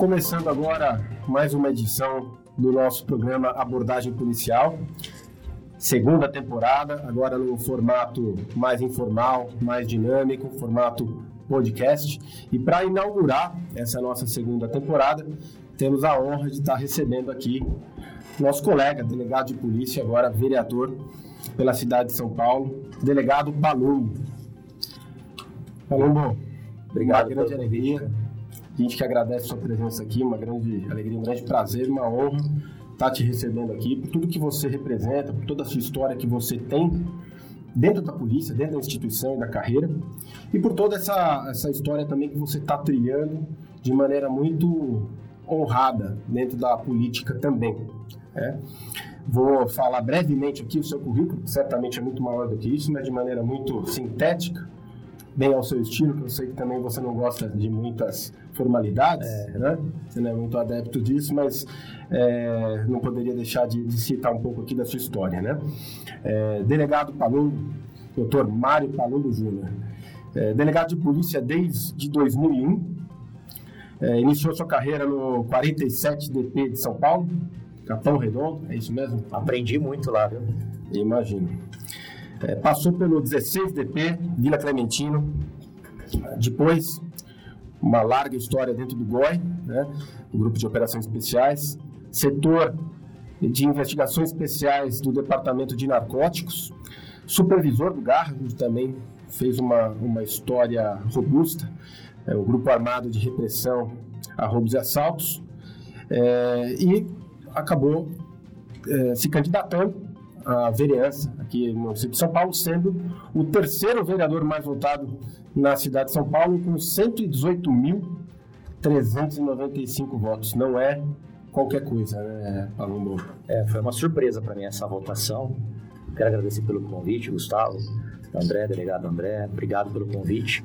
começando agora mais uma edição do nosso programa Abordagem Policial. Segunda temporada, agora num formato mais informal, mais dinâmico, formato podcast. E para inaugurar essa nossa segunda temporada, temos a honra de estar recebendo aqui nosso colega, delegado de polícia, agora vereador pela cidade de São Paulo, delegado Palumbo. Palumbo, obrigado, uma grande alegria. Gente que agradece a sua presença aqui, uma grande alegria, um grande prazer, uma honra estar te recebendo aqui, por tudo que você representa, por toda a sua história que você tem dentro da polícia, dentro da instituição e da carreira, e por toda essa, essa história também que você está trilhando de maneira muito honrada dentro da política também. É. Vou falar brevemente aqui o seu currículo, certamente é muito maior do que isso, mas de maneira muito sintética, bem ao seu estilo, que eu sei que também você não gosta de muitas formalidades, é. né? Você não é muito adepto disso, mas é, não poderia deixar de, de, citar um pouco aqui da sua história, né? É, delegado Palumbo, doutor Mário Palumbo Júnior, é, delegado de polícia desde 2001, é, iniciou sua carreira no 47 DP de São Paulo, Capão Redondo, é isso mesmo? Aprendi muito lá, viu? Imagino. É, passou pelo 16 DP, Vila Clementino. Depois, uma larga história dentro do GOI, né? o Grupo de Operações Especiais. Setor de Investigações Especiais do Departamento de Narcóticos. Supervisor do onde também fez uma, uma história robusta. É, o Grupo Armado de Repressão a Roubos e Assaltos. É, e acabou é, se candidatando à vereança aqui no município de São Paulo, sendo o terceiro vereador mais votado na cidade de São Paulo, com 118.395 votos. Não é qualquer coisa, né, Palumbo? É, foi uma surpresa para mim essa votação. Quero agradecer pelo convite, Gustavo, André, delegado André, obrigado pelo convite.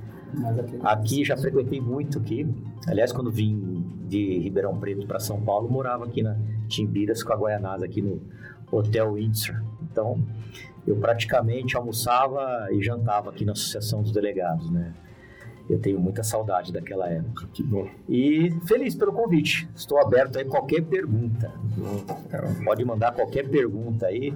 Aqui já frequentei muito aqui. Aliás, quando vim de Ribeirão Preto para São Paulo, morava aqui na Timbiras com a Guaianazes, aqui no Hotel Windsor. Então, eu praticamente almoçava e jantava aqui na Associação dos Delegados, né? Eu tenho muita saudade daquela época. Que bom. E feliz pelo convite. Estou aberto a qualquer pergunta. Pode mandar qualquer pergunta aí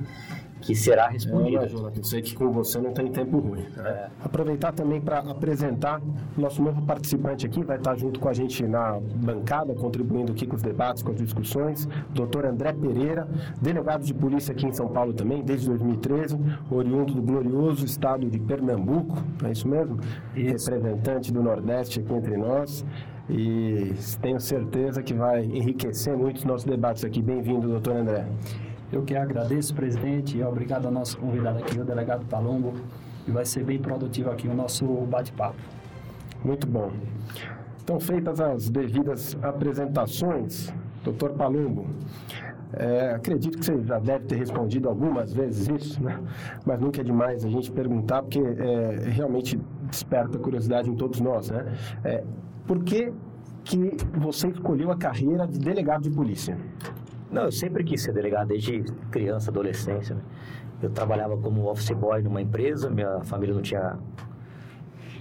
que será respondida. É, eu sei que com você não tem tempo ruim. Né? É. Aproveitar também para apresentar o nosso novo participante aqui, vai estar junto com a gente na bancada, contribuindo aqui com os debates, com as discussões, doutor André Pereira, delegado de polícia aqui em São Paulo também, desde 2013, oriundo do glorioso estado de Pernambuco, é isso mesmo? Isso. Representante do Nordeste aqui entre nós e tenho certeza que vai enriquecer muito os nossos debates aqui. Bem-vindo, doutor André. Eu que agradeço, presidente, e obrigado ao nosso convidado aqui, o delegado Palombo, e vai ser bem produtivo aqui o nosso bate-papo. Muito bom. Então, feitas as devidas apresentações, doutor Palumbo, é, acredito que você já deve ter respondido algumas vezes isso, né? mas nunca é demais a gente perguntar, porque é, realmente desperta curiosidade em todos nós. Né? É, por que, que você escolheu a carreira de delegado de polícia? Não, eu sempre quis ser delegado, desde criança, adolescência. Né? Eu trabalhava como office boy numa empresa, minha família não tinha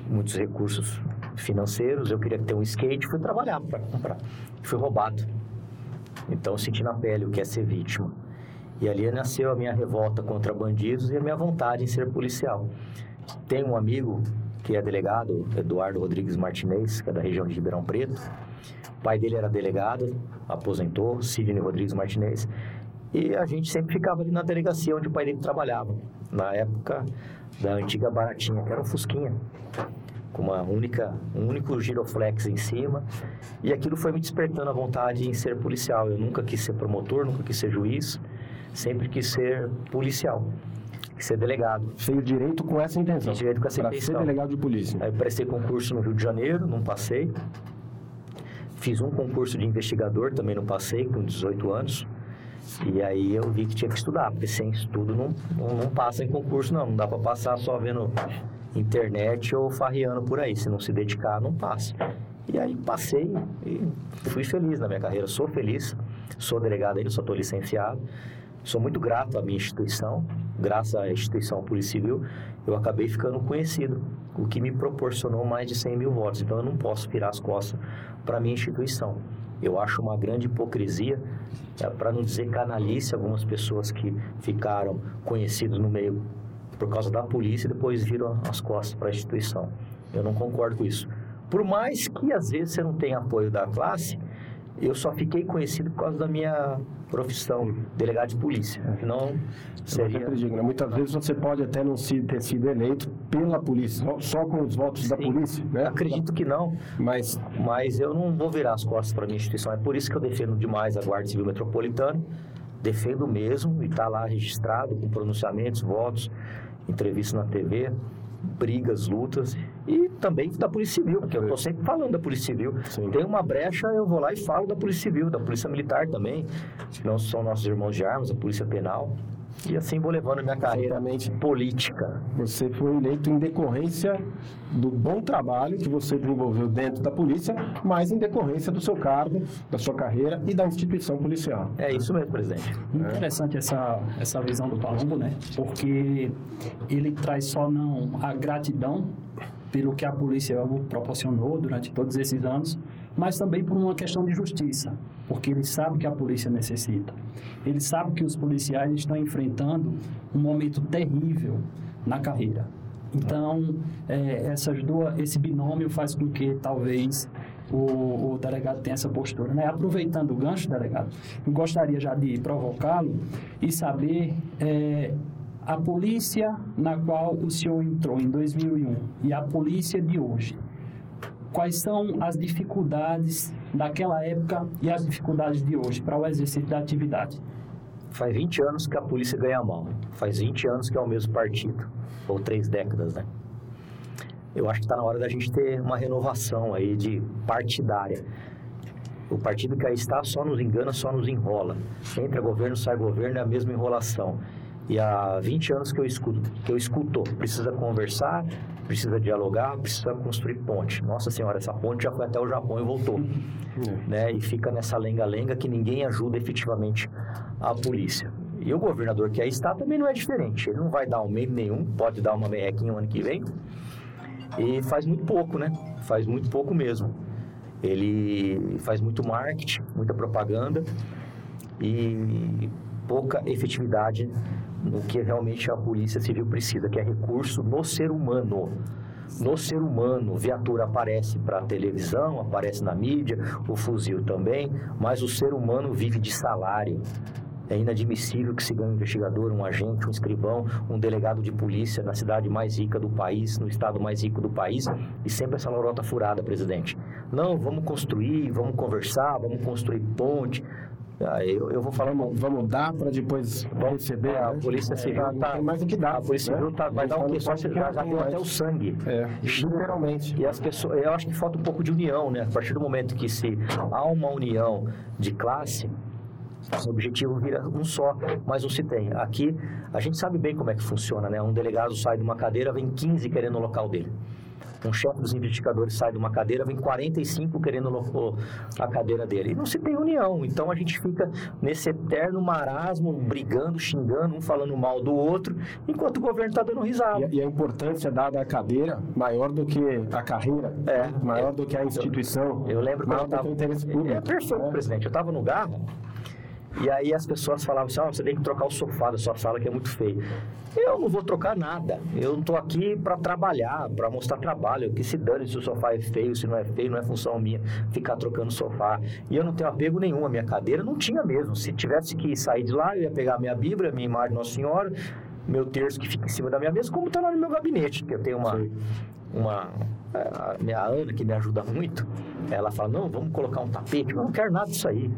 muitos recursos financeiros, eu queria ter um skate, fui trabalhar para comprar. Fui roubado. Então eu senti na pele o que é ser vítima. E ali nasceu a minha revolta contra bandidos e a minha vontade em ser policial. Tem um amigo que é delegado, Eduardo Rodrigues Martinez, que é da região de Ribeirão Preto. O pai dele era delegado, aposentou, Sidney Rodrigues Martinez. E a gente sempre ficava ali na delegacia onde o pai dele trabalhava. Na época da antiga baratinha, que era um Fusquinha. Com uma única, um único giroflex em cima. E aquilo foi me despertando a vontade em ser policial. Eu nunca quis ser promotor, nunca quis ser juiz. Sempre quis ser policial ser delegado. Fez direito com essa intenção. Direito com essa pra intenção. ser delegado de polícia. Aí prestei concurso no Rio de Janeiro, não passei. Fiz um concurso de investigador, também não passei, com 18 anos. E aí eu vi que tinha que estudar, porque sem estudo não, não, não passa em concurso, não. Não dá para passar só vendo internet ou farreando por aí. Se não se dedicar, não passa. E aí passei e fui feliz na minha carreira. Sou feliz, sou delegado ainda, só estou licenciado. Sou muito grato à minha instituição, graças à instituição Polícia Civil, eu acabei ficando conhecido, o que me proporcionou mais de 100 mil votos. Então eu não posso virar as costas para a minha instituição. Eu acho uma grande hipocrisia, é, para não dizer canalice, algumas pessoas que ficaram conhecidos no meio por causa da polícia e depois viram as costas para a instituição. Eu não concordo com isso. Por mais que às vezes você não tenha apoio da classe, eu só fiquei conhecido por causa da minha profissão, delegado de polícia. Não seria... Eu digo, né? Muitas vezes você pode até não ter sido eleito pela polícia, só com os votos Sim, da polícia, né? Acredito que não, mas, mas eu não vou virar as costas para a minha instituição. É por isso que eu defendo demais a Guarda Civil Metropolitana, defendo mesmo e está lá registrado com pronunciamentos, votos, entrevistas na TV, brigas, lutas e também da Polícia Civil, porque eu estou sempre falando da Polícia Civil. Sim. Tem uma brecha, eu vou lá e falo da Polícia Civil, da Polícia Militar também, que não são nossos irmãos de armas, a Polícia Penal. E assim vou levando a minha carreira política. Você foi eleito em decorrência do bom trabalho que você desenvolveu dentro da polícia, mas em decorrência do seu cargo, da sua carreira e da instituição policial. É isso mesmo, presidente. Interessante essa, essa visão do Palumbo, né? Porque ele traz só não a gratidão pelo que a polícia proporcionou durante todos esses anos, mas também por uma questão de justiça, porque ele sabe que a polícia necessita. Ele sabe que os policiais estão enfrentando um momento terrível na carreira. Então, é, essas duas, esse binômio faz com que talvez o, o, delegado tenha essa postura. Né? Aproveitando o gancho, delegado, eu gostaria já de provocá-lo e saber é, a polícia na qual o senhor entrou em 2001 e a polícia de hoje quais são as dificuldades daquela época e as dificuldades de hoje para o exercício da atividade? Faz 20 anos que a polícia ganha mal. Faz 20 anos que é o mesmo partido. Ou três décadas, né? Eu acho que está na hora da gente ter uma renovação aí de partidária. O partido que aí está só nos engana, só nos enrola. Entra governo, sai governo, é a mesma enrolação. E há 20 anos que eu escuto, que eu escuto, precisa conversar, precisa dialogar, precisa construir ponte. Nossa senhora, essa ponte já foi até o Japão e voltou. É. Né? E fica nessa lenga-lenga que ninguém ajuda efetivamente a polícia. E o governador que aí está também não é diferente. Ele não vai dar aumento nenhum, pode dar uma merrequinha no ano que vem. E faz muito pouco, né? Faz muito pouco mesmo. Ele faz muito marketing, muita propaganda e pouca efetividade no que realmente a polícia civil precisa, que é recurso no ser humano. No ser humano, viatura aparece para a televisão, aparece na mídia, o fuzil também, mas o ser humano vive de salário. É inadmissível que se ganhe um investigador, um agente, um escrivão, um delegado de polícia na cidade mais rica do país, no estado mais rico do país, e sempre essa lorota furada, presidente. Não, vamos construir, vamos conversar, vamos construir ponte, eu, eu vou falar. Vamos, vamos dar para depois receber. É, a né? Polícia Civil é, tá, mais do que dá. A Polícia Civil tá, vai dar um que que já deu até o sangue. É, literalmente. E as pessoas, eu acho que falta um pouco de união, né? A partir do momento que se há uma união de classe, o objetivo vira um só, mas não se tem. Aqui, a gente sabe bem como é que funciona, né? Um delegado sai de uma cadeira, vem 15 querendo o local dele um chefe dos investigadores sai de uma cadeira, vem 45 querendo a cadeira dele. E não se tem união. Então a gente fica nesse eterno marasmo, brigando, xingando, um falando mal do outro, enquanto o governo está dando risada. E, a importância dada à cadeira maior do que a carreira, é, maior é, do que a instituição. Eu, eu lembro maior eu tava, interesse público. É perfeito, é. presidente. Eu estava no Garra e aí as pessoas falavam assim, oh, você tem que trocar o sofá da sua sala que é muito feio. Eu não vou trocar nada. Eu não estou aqui para trabalhar, para mostrar trabalho. Que se dane se o sofá é feio, se não é feio, não é função minha ficar trocando sofá. E eu não tenho apego nenhum à minha cadeira, não tinha mesmo. Se tivesse que sair de lá, eu ia pegar a minha Bíblia, a minha imagem de Nossa Senhora, meu terço que fica em cima da minha mesa, como está lá no meu gabinete, que eu tenho uma, uma a minha Ana que me ajuda muito, ela fala, não, vamos colocar um tapete, eu não quero nada disso aí.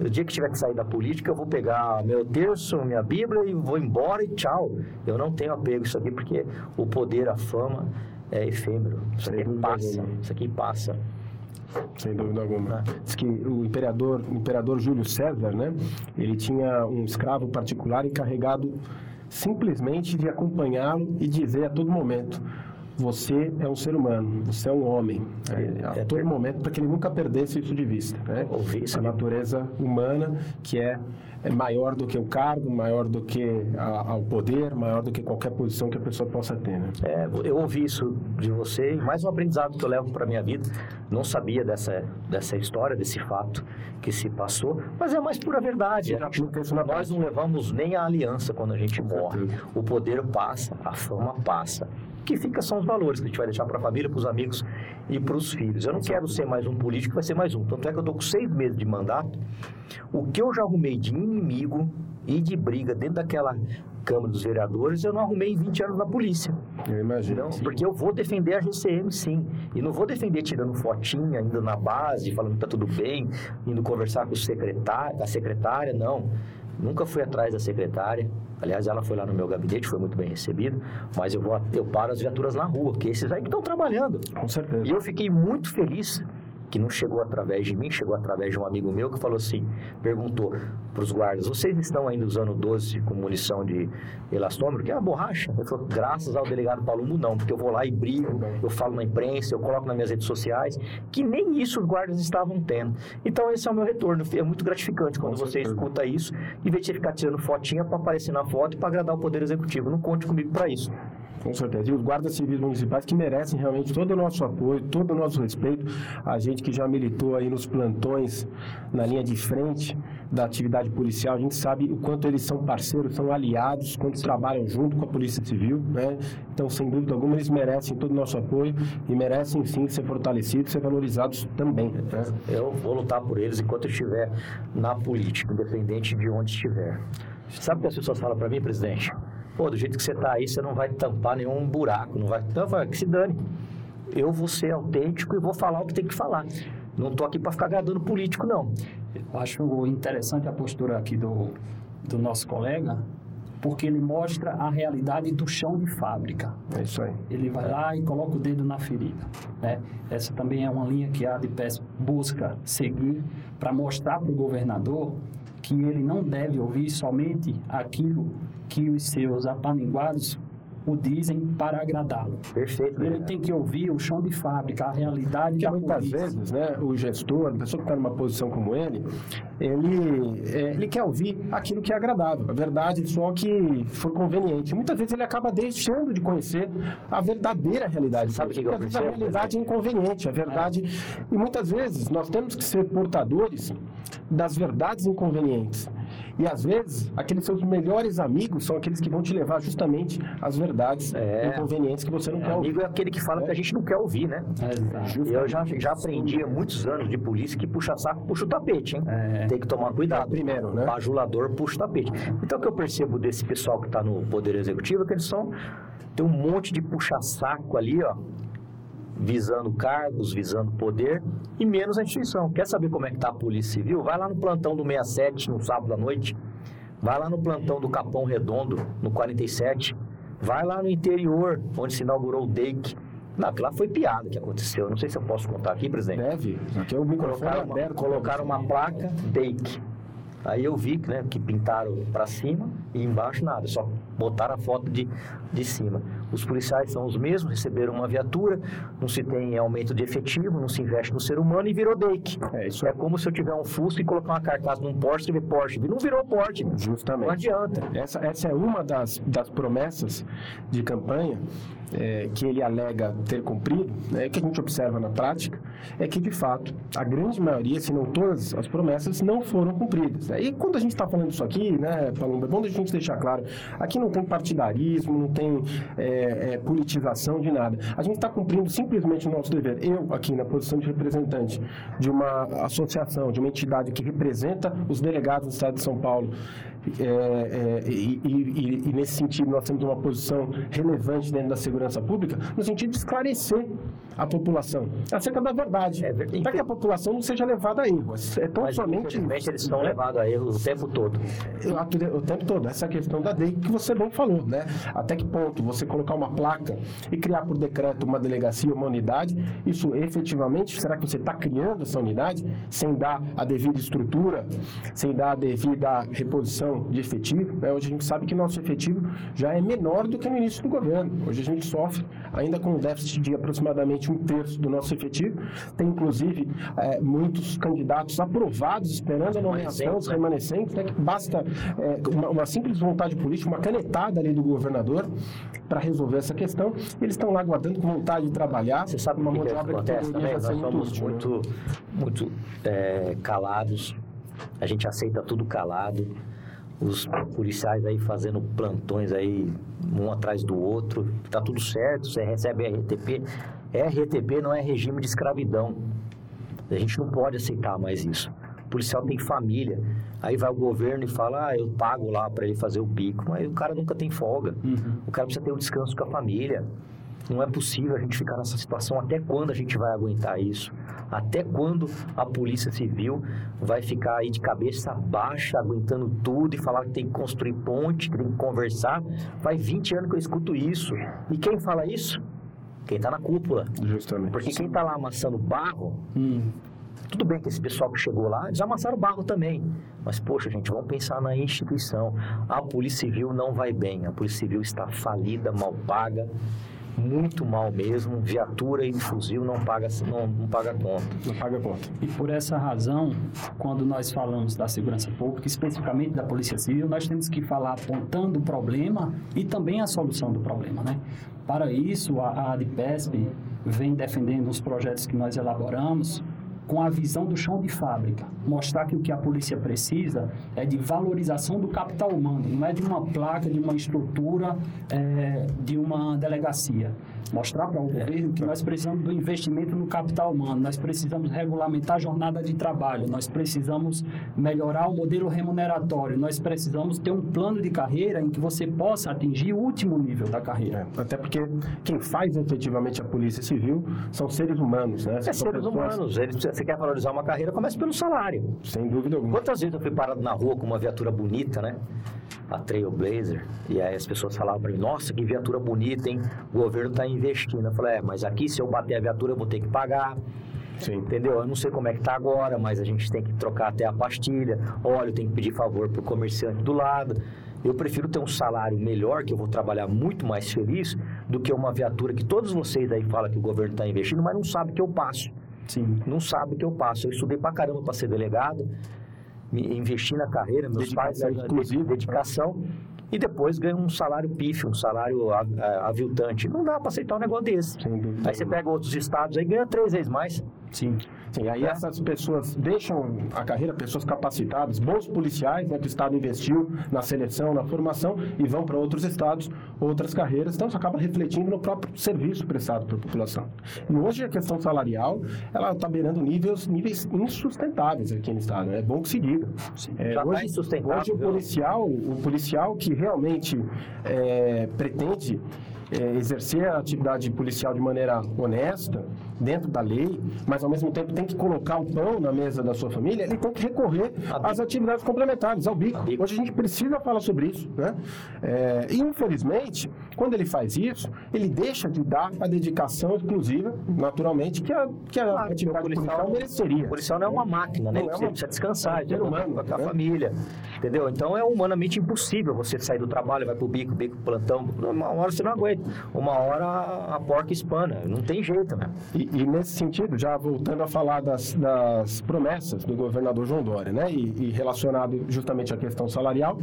O dia que tiver que sair da política, eu vou pegar meu terço, minha Bíblia e vou embora e tchau. Eu não tenho apego a isso aqui porque o poder, a fama é efêmero. Isso aqui passa. Isso aqui passa. Sem dúvida alguma. Ah. Diz que o imperador, o imperador Júlio César, né? Ele tinha um escravo particular encarregado simplesmente de acompanhá-lo e dizer a todo momento: você é um ser humano, você é um homem. É, a é todo ter- momento, para que ele nunca perdesse isso de vista. Né? Ouvi isso a de- natureza humana, que é, é maior do que o cargo, maior do que a, o poder, maior do que qualquer posição que a pessoa possa ter. Né? É, eu ouvi isso de você e mais um aprendizado que eu levo para minha vida. Não sabia dessa, dessa história, desse fato que se passou, mas é a mais pura verdade. Na Nós não levamos nem a aliança quando a gente morre. O poder passa, a fama passa. O que fica são os valores que a gente vai deixar para a família, para os amigos e para os filhos. Eu não quero ser mais um político, vai ser mais um. Tanto é que eu estou com seis meses de mandato. O que eu já arrumei de inimigo e de briga dentro daquela Câmara dos Vereadores, eu não arrumei em 20 anos na polícia. Eu imagino. Não, porque eu vou defender a GCM sim. E não vou defender tirando fotinha, indo na base, falando que tá tudo bem, indo conversar com o secretário, a secretária, não. Nunca fui atrás da secretária. Aliás, ela foi lá no meu gabinete, foi muito bem recebida. Mas eu vou, eu paro as viaturas na rua, que esses aí que estão trabalhando. Com certeza. E eu fiquei muito feliz que não chegou através de mim, chegou através de um amigo meu que falou assim, perguntou para os guardas, vocês estão ainda usando 12 com munição de elastômero, que é a borracha? Ele falou, graças ao delegado Palumbo não, porque eu vou lá e brigo, eu falo na imprensa, eu coloco nas minhas redes sociais, que nem isso os guardas estavam tendo. Então esse é o meu retorno, é muito gratificante quando você escuta isso, em vez de você ficar tirando fotinha para aparecer na foto e para agradar o Poder Executivo. Não conte comigo para isso. Com certeza. E os guardas civis municipais que merecem realmente todo o nosso apoio, todo o nosso respeito. A gente que já militou aí nos plantões, na linha de frente da atividade policial, a gente sabe o quanto eles são parceiros, são aliados, quanto trabalham junto com a Polícia Civil, né? Então, sem dúvida alguma, eles merecem todo o nosso apoio e merecem sim ser fortalecidos, ser valorizados também. Né? Eu vou lutar por eles enquanto eu estiver na política, independente de onde estiver. Sabe o que as pessoas falam para mim, presidente? Pô, do jeito que você tá aí, você não vai tampar nenhum buraco, não vai. Então, falo, que se dane. Eu vou ser autêntico e vou falar o que tem que falar. Não tô aqui para ficar agradando político, não. Eu acho interessante a postura aqui do, do nosso colega, porque ele mostra a realidade do chão de fábrica. É isso aí. Ele vai lá e coloca o dedo na ferida. Né? Essa também é uma linha que a ADPES busca seguir para mostrar para o governador que ele não deve ouvir somente aquilo que os seus apaniguados o dizem para agradá-lo. Perfeito. Ele né? tem que ouvir o chão de fábrica, a realidade Porque da muitas polícia. vezes, né, o gestor, a pessoa que está numa posição como ele, ele, é, ele quer ouvir aquilo que é agradável, a verdade só que for conveniente. Muitas vezes ele acaba deixando de conhecer a verdadeira realidade. Sabe o que que eu vezes a realidade é inconveniente, a verdade. E muitas vezes nós temos que ser portadores das verdades inconvenientes. E às vezes, aqueles seus melhores amigos são aqueles que vão te levar justamente às verdades É. inconvenientes que você não quer ouvir. Amigo é aquele que fala que a gente não quer ouvir, né? Eu já, já aprendi há muitos anos de polícia que puxa saco, puxa o tapete, hein? É. Tem que tomar cuidado. Primeiro, né? Bajulador puxa o tapete. Então, o que eu percebo desse pessoal que está no Poder Executivo é que eles são. Tem um monte de puxa-saco ali, ó. Visando cargos, visando poder e menos a instituição. Quer saber como é que tá a Polícia Civil? Vai lá no plantão do 67 no sábado à noite. Vai lá no plantão do Capão Redondo, no 47. Vai lá no interior, onde se inaugurou o DEIC. Não, aquilo lá foi piada que aconteceu. Não sei se eu posso contar aqui, presidente. Deve. Aqui é o microfone Colocaram uma, aberto. colocaram uma placa DEIC. Aí eu vi né, que pintaram para cima e embaixo nada, só botaram a foto de, de cima. Os policiais são os mesmos, receberam uma viatura, não se tem aumento de efetivo, não se investe no ser humano e virou DEIC. É isso É como se eu tiver um Fusca e colocar uma carcaça num Porsche e ver Porsche. Não virou Porsche. Justamente. Não adianta. Essa, essa é uma das, das promessas de campanha é, que ele alega ter cumprido, né, que a gente observa na prática, é que, de fato, a grande maioria, se não todas as promessas, não foram cumpridas. né? E quando a gente está falando isso aqui, né, Palumba, é bom a gente deixar claro, aqui não tem partidarismo, não tem é, é, politização de nada. A gente está cumprindo simplesmente o nosso dever. Eu, aqui na posição de representante de uma associação, de uma entidade que representa os delegados do Estado de São Paulo, é, é, e, e- e- nesse sentido nós temos uma posição relevante dentro da segurança pública, no sentido de esclarecer a população acerca da verdade, É para que a população não seja levada a erro. É tão Mas somente eles são né, levados a erro o tempo todo. o tempo todo, essa questão da DEI que você bem falou, né? Até que ponto você colocar uma placa e criar por decreto uma delegacia, uma unidade, isso efetivamente, será que você está criando essa unidade sem dar a devida estrutura, sem dar a devida reposição questão de efetivo, né, hoje a gente sabe que nosso efetivo já é menor do que no início do governo. Hoje a gente sofre ainda com um déficit de aproximadamente um terço do nosso efetivo. Tem, inclusive, é, muitos candidatos aprovados esperando a nomeação, os remanescentes, né, que basta é, uma, uma simples vontade política, uma canetada ali do governador para resolver essa questão. Eles estão lá aguardando com vontade de trabalhar. Você sabe uma mão de obra que acontece também? Nós somos útil, muito, né? muito é, calados. A gente aceita tudo calado. Os policiais aí fazendo plantões aí um atrás do outro. Tá tudo certo. Você recebe RTP. RTP não é regime de escravidão. A gente não pode aceitar mais isso. O policial tem família. Aí vai o governo e fala, ah, eu pago lá para ele fazer o pico. Mas o cara nunca tem folga. Uhum. O cara precisa ter um descanso com a família. Não é possível a gente ficar nessa situação. Até quando a gente vai aguentar isso? Até quando a Polícia Civil vai ficar aí de cabeça baixa, aguentando tudo e falar que tem que construir ponte, que tem que conversar? Faz 20 anos que eu escuto isso. E quem fala isso? Quem está na cúpula. Justamente. Porque quem está lá amassando barro, hum. tudo bem que esse pessoal que chegou lá, eles amassaram barro também. Mas, poxa, gente, vamos pensar na instituição. A Polícia Civil não vai bem. A Polícia Civil está falida, mal paga muito mal mesmo. Viatura e fuzil não paga, não, não paga conta. Não paga conta. E por essa razão, quando nós falamos da segurança pública, especificamente da Polícia Civil, nós temos que falar apontando o problema e também a solução do problema, né? Para isso, a, a ADPESP vem defendendo os projetos que nós elaboramos com a visão do chão de fábrica. Mostrar que o que a polícia precisa é de valorização do capital humano, não é de uma placa, de uma estrutura, é, de uma delegacia mostrar para o governo que nós precisamos do investimento no capital humano, nós precisamos regulamentar a jornada de trabalho, nós precisamos melhorar o modelo remuneratório, nós precisamos ter um plano de carreira em que você possa atingir o último nível da carreira. É, até porque quem faz efetivamente a Polícia Civil são seres humanos, né? É seres pessoas... humanos. Eles, você quer valorizar uma carreira, começa pelo salário. Sem dúvida alguma. Quantas vezes eu fui parado na rua com uma viatura bonita, né? a Trailblazer, e aí as pessoas falavam para mim, nossa, que viatura bonita, hein? O governo está investindo. Eu falei, é, mas aqui se eu bater a viatura eu vou ter que pagar. Sim. Entendeu? Eu não sei como é que tá agora, mas a gente tem que trocar até a pastilha, óleo tem que pedir favor pro comerciante do lado. Eu prefiro ter um salário melhor, que eu vou trabalhar muito mais feliz, do que uma viatura que todos vocês aí falam que o governo está investindo, mas não sabe que eu passo. Sim. Não sabe que eu passo. Eu estudei pra caramba para ser delegado, investir na carreira, meus dedicação, pais, inclusive, dedicação, e depois ganha um salário pífio, um salário aviltante. Não dá para aceitar um negócio desse. Aí você pega outros estados aí ganha três vezes mais. Sim. Sim, aí é. essas pessoas deixam a carreira, pessoas capacitadas, bons policiais, né, que o Estado investiu na seleção, na formação, e vão para outros estados, outras carreiras, então isso acaba refletindo no próprio serviço prestado para a população. E hoje a questão salarial, ela está beirando níveis, níveis insustentáveis aqui no Estado, né? é bom que se diga. É, tá hoje, hoje o policial, o policial que realmente é, pretende é, exercer a atividade policial de maneira honesta, dentro da lei, mas ao mesmo tempo tem que colocar o pão na mesa da sua família, ele tem que recorrer às atividades complementares, ao bico. Hoje a gente precisa falar sobre isso. Né? É, e infelizmente, quando ele faz isso, ele deixa de dar a dedicação exclusiva, naturalmente, que a, que a claro, atividade policial, policial mereceria. O policial não é uma máquina, né? Ele é uma, precisa descansar, é humano, com a né? família. Entendeu? Então é humanamente impossível você sair do trabalho, vai pro bico, bico, plantão. Uma hora você não aguenta. Uma hora a porca espana. Não tem jeito, né? E, e nesse sentido, já voltando a falar das, das promessas do governador João Dória, né? E, e, relacionado justamente à questão salarial,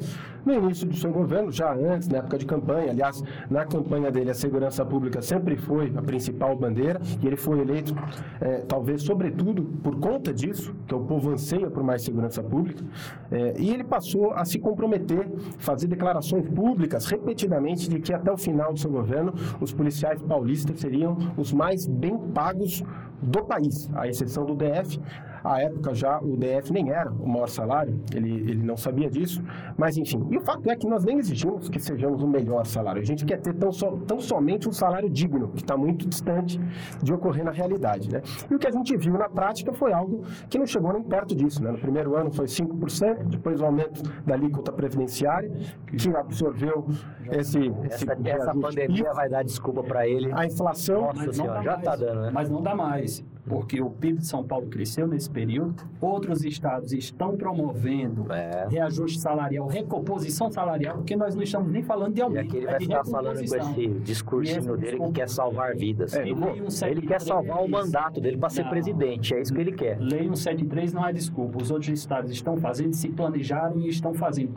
no início do seu governo, já antes, na época de campanha, aliás, na campanha dele, a segurança pública sempre foi a principal bandeira, e ele foi eleito, é, talvez, sobretudo, por conta disso, que o povo anseia por mais segurança pública, é, e ele passou a se comprometer, fazer declarações públicas repetidamente de que até o final do seu governo, os policiais paulistas seriam os mais bem pagos pagos do país, à exceção do DF, à época já o DF nem era o maior salário, ele, ele não sabia disso, mas enfim. E o fato é que nós nem exigimos que sejamos o melhor salário, a gente quer ter tão, so, tão somente um salário digno, que está muito distante de ocorrer na realidade. Né? E o que a gente viu na prática foi algo que não chegou nem perto disso. Né? No primeiro ano foi 5%, depois o aumento da alíquota previdenciária, que absorveu esse. esse essa, essa pandemia vai dar desculpa para ele. A inflação. Nossa senhora, já está dando, né? Mas não dá mais. Porque o PIB de São Paulo cresceu nesse período, outros estados estão promovendo É. reajuste salarial, recomposição salarial, porque nós não estamos nem falando de E aumento, aqui ele é vai de ficar falando com esse discursinho E dele que quer salvar vidas. É, E lei 173, ele quer salvar o mandato dele para ser Não. presidente, é isso que ele quer. Lei 173 não é desculpa. Os outros estados estão fazendo, se planejaram e estão fazendo.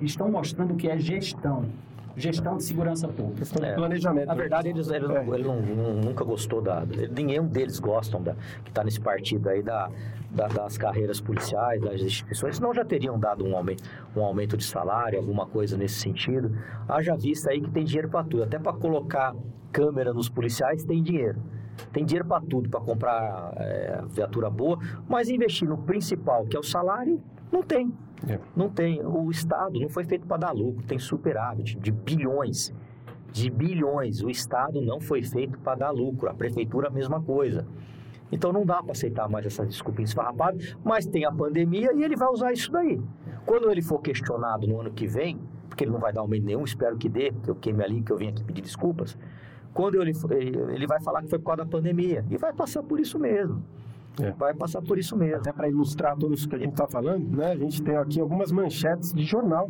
Estão mostrando que é gestão. Gestão de segurança pública. Questão de É. planejamento. Na verdade, eles, ele, É. ele não- não- nunca gostou da. Nenhum deles gostam da, que está nesse partido aí da, da- das carreiras policiais, das instituições, senão já teriam dado um aumento, um aumento de salário, alguma coisa nesse sentido. Haja vista aí que tem dinheiro para tudo, até para colocar câmera nos policiais tem dinheiro. Tem dinheiro para tudo, para comprar é, viatura boa, mas investir no principal, que é o salário, não tem. É. Não tem. O Estado não foi feito para dar lucro, tem superávit de bilhões. De bilhões. O Estado não foi feito para dar lucro. A Prefeitura, a mesma coisa. Então não dá para aceitar mais essa desculpa esfarrapada, mas tem a pandemia e ele vai usar isso daí. Quando ele for questionado no ano que vem, porque ele não vai dar aumento nenhum, espero que dê, que eu queime ali, que eu vim aqui pedir desculpas. Quando ele, ele vai falar que foi por causa da pandemia. E vai passar por isso mesmo. É. Vai passar por isso mesmo. Até para ilustrar tudo isso que a gente está falando, né? A gente tem aqui algumas manchetes de jornal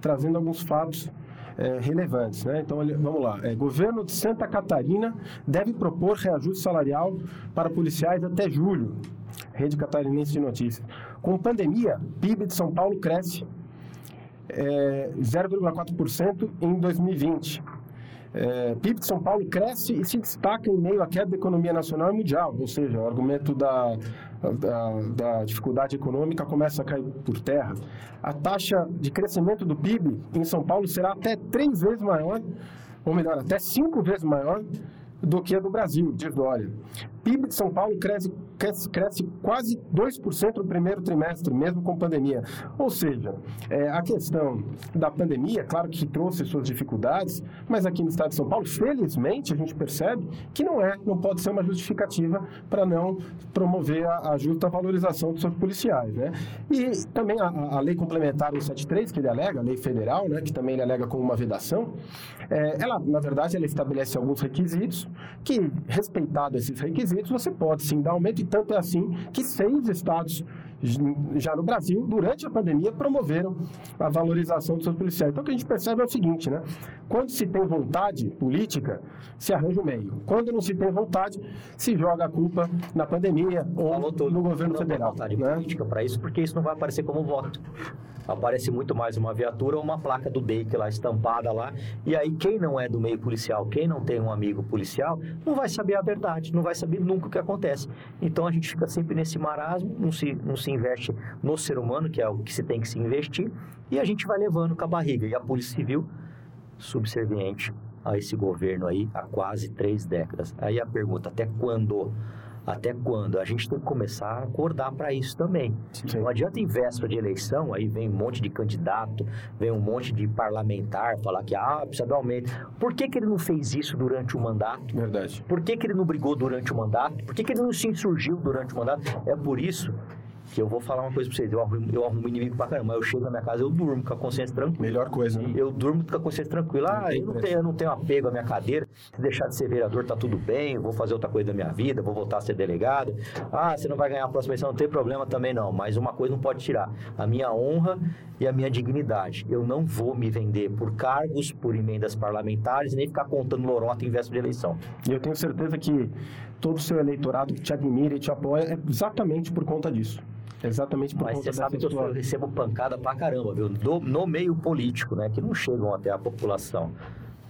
trazendo alguns fatos é, relevantes, né? Então, vamos lá. É, governo de Santa Catarina deve propor reajuste salarial para policiais até julho. Rede Catarinense de Notícias. Com pandemia, PIB de São Paulo cresce é, 0,4% em 2020. É, PIB de São Paulo cresce e se destaca em meio à queda da economia nacional e mundial, ou seja, o argumento da, da, da dificuldade econômica começa a cair por terra. A taxa de crescimento do PIB em São Paulo será até três vezes maior, ou melhor, até cinco vezes maior do que a do Brasil, diz Dória. PIB de São Paulo cresce, cresce, cresce quase 2% no primeiro trimestre, mesmo com pandemia. Ou seja, é, a questão da pandemia, claro que trouxe suas dificuldades, mas aqui no estado de São Paulo, felizmente, a gente percebe que não é, não pode ser uma justificativa para não promover a, a justa valorização dos seus policiais. Né? E também a, a lei complementar 173, que ele alega, a lei federal, né, que também ele alega como uma vedação, é, ela, na verdade, ela estabelece alguns requisitos que, respeitado esses requisitos, você pode sim dar aumento, e tanto é assim que seis estados já no Brasil, durante a pandemia, promoveram a valorização dos seus policiais. Então, o que a gente percebe é o seguinte, né? Quando se tem vontade política, se arranja o meio. Quando não se tem vontade, se joga a culpa na pandemia ou no governo Não tem federal. vontade né? política para isso, porque isso não vai aparecer como voto. Aparece muito mais uma viatura ou uma placa do DEIC lá estampada lá. E aí, quem não é do meio policial, quem não tem um amigo policial, não vai saber a verdade, não vai saber nunca o que acontece. Então a gente fica sempre nesse marasmo, não se, não se investe no ser humano, que é o que se tem que se investir, e a gente vai levando com a barriga. E a Polícia Civil, subserviente a esse governo aí há quase três décadas. Aí a pergunta, até quando? Até quando? A gente tem que começar a acordar para isso também. Sim. Não adianta em véspera de eleição, aí vem um monte de candidato, vem um monte de parlamentar falar que ah, precisa dar aumento. Por que, que ele não fez isso durante o mandato? Verdade. Por que, que ele não brigou durante o mandato? Por que, que ele não se insurgiu durante o mandato? É por isso que eu vou falar uma coisa pra vocês. Eu arrumo, eu arrumo inimigo pra caramba. Eu chego na minha casa, eu durmo com a consciência tranquila. Melhor coisa, né? Eu durmo com a consciência tranquila. Ah, eu não, tenho, eu não tenho apego à minha cadeira. Se deixar de ser vereador, tá tudo bem. Vou fazer outra coisa da minha vida. Vou voltar a ser delegado. Ah, você não vai ganhar a próxima eleição. Não tem problema também não. Mas uma coisa não pode tirar. A minha honra e a minha dignidade. Eu não vou me vender por cargos, por emendas parlamentares, nem ficar contando lorota em véspera de eleição. E eu tenho certeza que todo o seu eleitorado que te admira e te apoia é exatamente por conta disso. Exatamente por Mas você sabe que eu recebo pancada pra caramba, viu? Do- no meio político, né? Que não chegam até a população.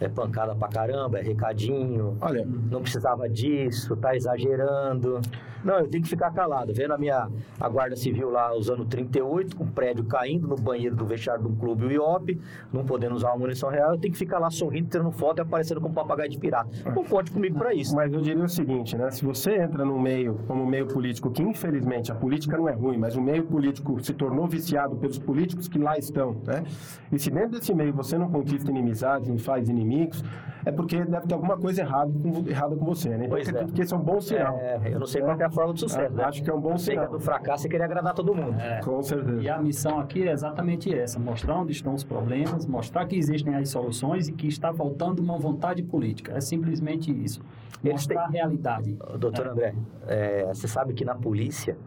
É pancada pra caramba, é recadinho. Olha, Não precisava disso, tá exagerando. Não, eu tenho que ficar calado. Vendo a minha a Guarda Civil lá usando 38, com o prédio caindo no banheiro do vestiário de um clube, o IOP, não podendo usar uma munição real, eu tenho que ficar lá sorrindo, tirando foto e aparecendo como papagaio de pirata. Não conte comigo pra isso. Mas eu diria o seguinte, né? Se você entra num meio como meio político, que infelizmente a política não é ruim, mas o meio político se tornou viciado pelos políticos que lá estão, né? E se dentro desse meio você não conquista inimizades, não faz inimigos, inimigos, é porque deve ter alguma coisa errada com, errada com você, né? Então, Pois eu é. que esse é um bom sinal. É, eu não sei qual que é a forma do sucesso, né? Acho que é um bom que sinal. do fracasso é querer agradar todo mundo. É. Com certeza. E a missão aqui é exatamente essa: mostrar onde estão os problemas, mostrar que existem as soluções e que está faltando uma vontade política. É simplesmente isso. Mostrar a realidade. Doutor André, é, você sabe que na polícia,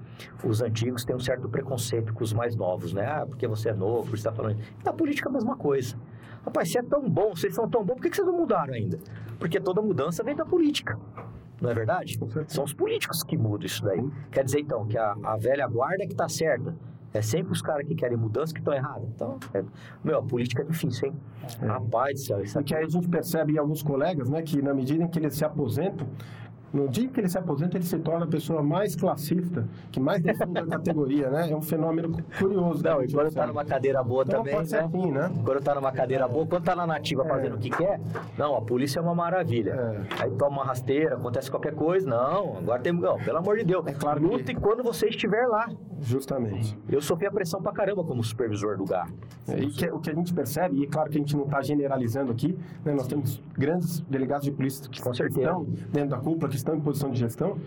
os antigos têm um certo preconceito com os mais novos, né? Ah, porque você é novo, você está falando. Na política, a mesma coisa. Rapaz, você é tão bom, vocês são tão bons, por que que vocês não mudaram ainda? Porque toda mudança vem da política. Não é verdade? São os políticos que mudam isso daí. Quer dizer, então, que a, a velha guarda é que está certa. É sempre os caras que querem mudança que estão errados. Então, é- meu, a política é difícil, hein? Rapaz do céu, isso E aqui que aí a gente percebe em alguns colegas, né, que na medida em que eles se aposentam, no dia que ele se aposenta, ele se torna a pessoa mais classista, que mais defende a categoria, né? É um fenômeno curioso. que Não, e quando tá observa. numa cadeira boa Então, também, pode ser né? assim, né? Quando tá numa cadeira boa, quando tá na nativa fazendo o que quer, não, a polícia é uma maravilha. É. Aí toma uma rasteira, acontece qualquer coisa, não, agora tem, não, pelo amor de Deus. É claro que- Lute quando você estiver lá. Justamente. Eu sofri a pressão pra caramba como supervisor do GAR. É, E que- o que a gente percebe, e é claro que a gente não está generalizando aqui, né, nós temos grandes delegados de polícia que Com certeza. estão dentro da cúpula, que estão em posição de gestão,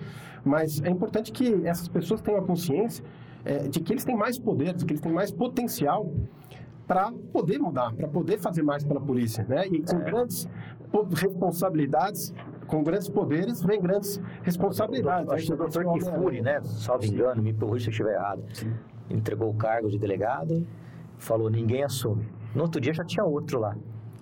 mas é importante que essas pessoas tenham a consciência é, de que eles têm mais poder, de que eles têm mais potencial para poder mudar, para poder fazer mais pela polícia, né? E É. com grandes po- responsabilidades, com grandes poderes, vem grandes responsabilidades. Acho que o doutor Kifuri, né, salvo engano, me corrija se eu estiver errado, entregou o cargo de delegado, falou, ninguém assume. No outro dia já tinha outro lá.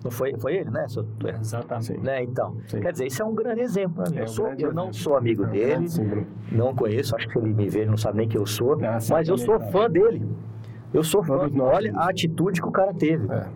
Não foi, foi ele, né? errado? Exatamente. Né, então, Sim. quer dizer, isso é um grande exemplo mim. É eu, um sou- grande eu não sou amigo É um dele, não conheço, acho que se ele me vê, ele não sabe nem quem eu sou, Ah, mas eu sou certamente, fã dele. Eu sou fã. Olha a atitude que o cara teve. É.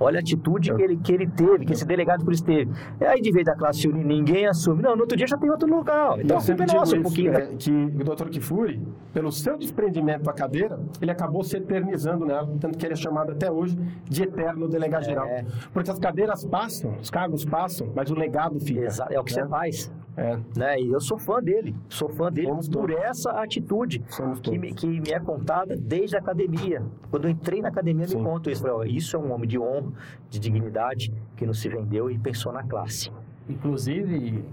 Olha a atitude que ele, que ele teve, que esse delegado por isso teve. É aí de vez da classe unir, ninguém assume. Não, no outro dia já tem outro local. Então, sempre sempre nossa, um pouquinho. é, que o Dr. Kifuri, pelo seu desprendimento da cadeira, ele acabou se eternizando nela, tanto que ele é chamado até hoje de eterno delegado geral. É. Porque as cadeiras passam, os cargos passam, mas o legado fica. Exa- é o que né? você faz. É, Né? E eu sou fã dele. Sou fã dele Somos por todos. essa atitude Somos que todos. me, que me é contada desde a academia. Quando eu entrei na academia, me Sim. conto isso. Falei, ó, isso é um homem de honra, de dignidade, que não se vendeu e pensou na classe. Inclusive,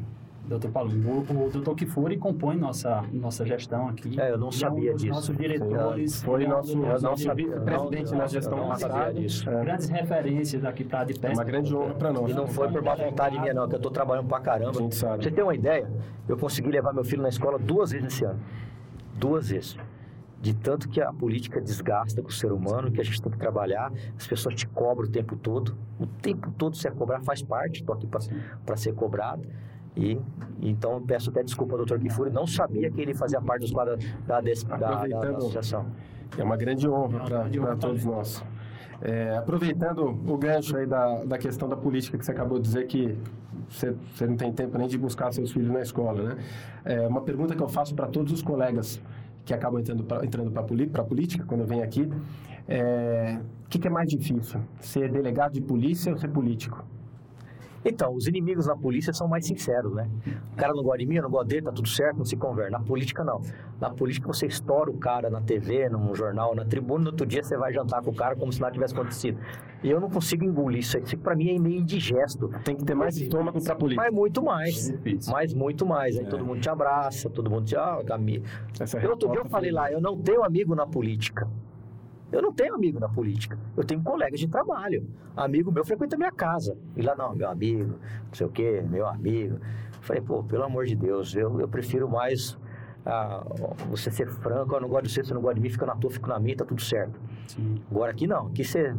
doutor Paulo, o, o doutor Kifuri compõe nossa, nossa gestão aqui. É, eu não Ele sabia um dos disso. nossos diretores. Foi é um nosso, nossos nosso vice-presidente na gestão passada. disso. É. Grandes referências aqui para de É pesca. uma grande honra para nós. E não foi por má vontade minha, não, que eu tô trabalhando pra caramba. A gente sabe. Você ter uma ideia, eu consegui levar meu filho na escola duas vezes esse ano. Duas vezes. De tanto que a política desgasta com o ser humano, que a gente tem que trabalhar, as pessoas te cobram o tempo todo. O tempo todo você é cobrar faz parte, estou aqui para ser cobrado. E então eu peço até desculpa ao doutor Kifuri, não sabia que ele fazia parte dos quadros da, da, da, da associação. É uma grande honra É para todos nós. É, aproveitando o gancho aí da, da questão da política que você acabou de dizer que você, você não tem tempo nem de buscar seus filhos na escola, né? É uma pergunta que eu faço para todos os colegas que acabam entrando para entrando a política, quando eu venho aqui, é, o que, que é mais difícil? Ser delegado de polícia ou ser político? Então, os inimigos na polícia são mais sinceros, né? O cara não gosta de mim, eu não gosto dele, tá tudo certo, não se conversa. Na política, não. Na política, você estoura o cara na TV, num jornal, na tribuna, no outro dia você vai jantar com o cara como se nada tivesse acontecido. E eu não consigo engolir isso aí. Isso pra mim é meio indigesto. Tem que ter mais estômago para política. Mas muito mais. Difícil. Mas muito mais. Aí É. todo mundo te abraça, todo mundo te... Ah. Essa Eu, outro dia eu falei lá, eu não tenho amigo na política. Eu não tenho amigo na política. Eu tenho colegas de trabalho. Amigo meu frequenta minha casa. E lá, não, meu amigo, não sei o quê, meu amigo. Eu falei, pô, pelo amor de Deus, eu, eu prefiro mais ah, você ser franco. Eu não gosto de você, você não gosta de mim, fica na tua, fica na minha, tá tudo certo. Sim. Agora aqui não, aqui você,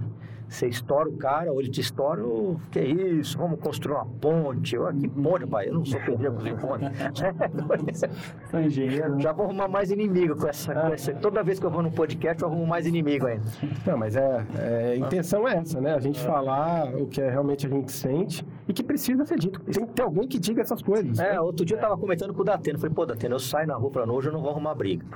você estoura o cara, ou ele te estoura, ô, que isso, vamos construir uma ponte. Eu, que ponte, pai? Eu não sou pedreiro com ponte. Sou engenheiro. né? Já vou arrumar mais inimigo com essa, com essa. Toda vez que eu vou num podcast, eu arrumo mais inimigo ainda. Não, mas é, é, a intenção é essa, né? A gente falar o que é realmente a gente sente e que precisa ser dito. Tem que ter alguém que diga essas coisas. É, outro dia eu tava comentando com o Datena. Falei, pô, Datena, eu saio na rua pra hoje, eu não vou arrumar briga.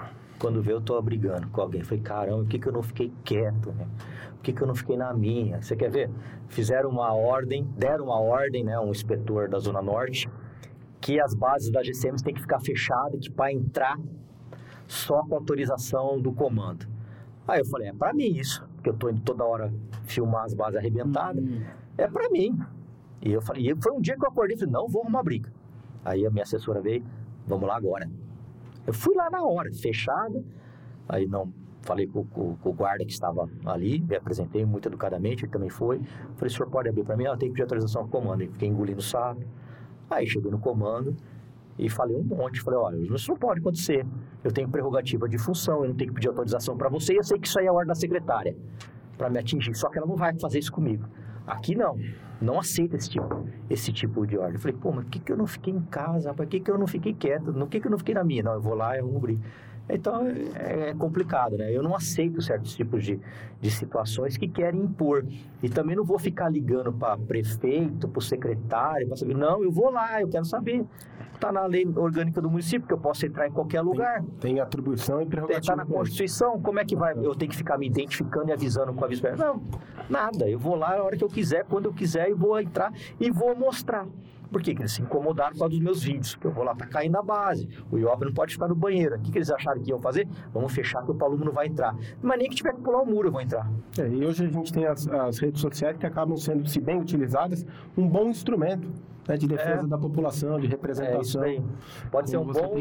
Quando vê, eu tô brigando com alguém. Falei, caramba, por que, que eu não fiquei quieto, né? Por que, que eu não fiquei na minha? Você quer ver? Fizeram uma ordem, deram uma ordem, né? Um inspetor da Zona Norte, que as bases da GCM têm que ficar fechadas, que para entrar só com autorização do comando. Aí eu falei, é pra mim isso, porque eu tô indo toda hora filmar as bases arrebentadas. Hum. É pra mim. E eu falei, e foi um dia que eu acordei e falei, não vou arrumar briga. Aí a minha assessora veio, vamos lá agora. Eu fui lá na hora, fechada. Aí não, falei com, com, com o guarda que estava ali, me apresentei muito educadamente, ele também foi. Falei, senhor pode abrir para mim? Ah, tenho que pedir autorização ao comando. Fiquei engolindo sapo. Aí cheguei no comando e falei um monte. Falei, olha, isso não pode acontecer. Eu tenho prerrogativa de função, eu não tenho que pedir autorização para você. E eu sei que isso aí é a ordem da secretária para me atingir. Só que ela não vai fazer isso comigo. Aqui não. Não aceita esse tipo, esse tipo de ordem. Eu falei, pô, mas por que, que eu não fiquei em casa? Por que, que eu não fiquei quieto? Por que, que eu não fiquei na minha? Não, eu vou lá e arrumo briga. Então é, é, complicado, né? Eu não aceito certos tipos de, de situações que querem impor. E também não vou ficar ligando para prefeito, para o secretário, para saber. Não, eu vou lá, eu quero saber. Está na lei orgânica do município, que eu posso entrar em qualquer lugar. Tem, tem atribuição e prerrogativa. Está na Constituição, como é que vai? Eu tenho que ficar me identificando e avisando com a aviso? Não, nada. Eu vou lá a hora que eu quiser, quando eu quiser, e vou entrar e vou mostrar. Por quê? Porque eles se incomodaram por causa dos meus vídeos, que eu vou lá, tá caindo a base. O IOP não pode ficar no banheiro. O que, que eles acharam que iam fazer? Vamos fechar que o aluno não vai entrar. Mas nem que tiver que pular o muro, eu vou entrar. É, e hoje a gente tem as, as redes sociais que acabam sendo, se bem utilizadas, um bom instrumento né, de defesa é. da população, de representação. É pode ser um bom,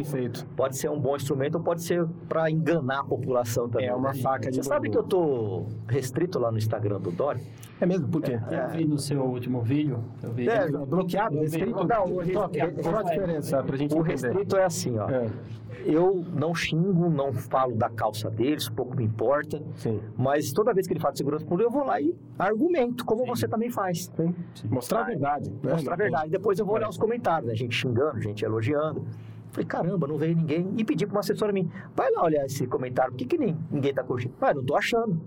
pode ser um bom instrumento ou pode ser para enganar a população também. É uma né? faca de Você sabe que eu tô restrito lá no Instagram do Dori? É mesmo? Por quê? É, eu vi no seu último vídeo. Eu vi é, bloqueado, restrito. Não, o restrito, qual a diferença pra gente O restrito é assim, ó. É. Eu não xingo, não falo da calça deles, pouco me importa. Sim. Mas toda vez que ele fala de segurança pública, eu vou lá e argumento, como Sim. você também faz. Sim. Mostrar a verdade. Né? Mostrar a verdade. Depois eu vou olhar os comentários, né? Gente xingando, gente elogiando. Falei, caramba, não veio ninguém. E pedi para uma assessora mim, vai lá olhar esse comentário, por que, que ninguém está curtindo? Vai, não tô achando.